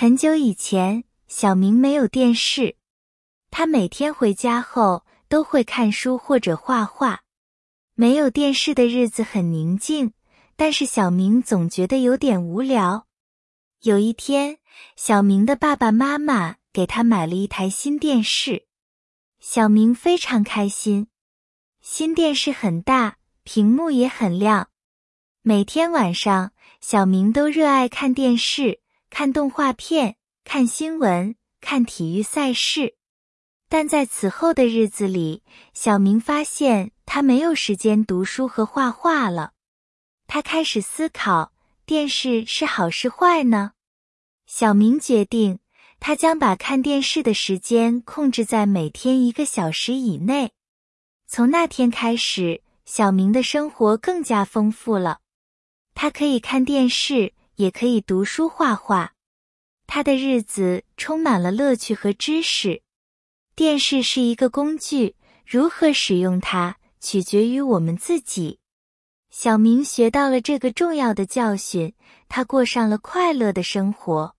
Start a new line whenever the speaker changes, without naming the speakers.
很久以前，小明没有电视，他每天回家后都会看书或者画画。没有电视的日子很宁静，但是小明总觉得有点无聊。有一天，小明的爸爸妈妈给他买了一台新电视，小明非常开心。新电视很大，屏幕也很亮。每天晚上，小明都热爱看电视。看动画片，看新闻，看体育赛事，但在此后的日子里，小明发现他没有时间读书和画画了。他开始思考：电视是好是坏呢？小明决定，他将把看电视的时间控制在每天一个小时以内。从那天开始，小明的生活更加丰富了。他可以看电视。也可以读书画画，他的日子充满了乐趣和知识。电视是一个工具，如何使用它取决于我们自己。小明学到了这个重要的教训，他过上了快乐的生活。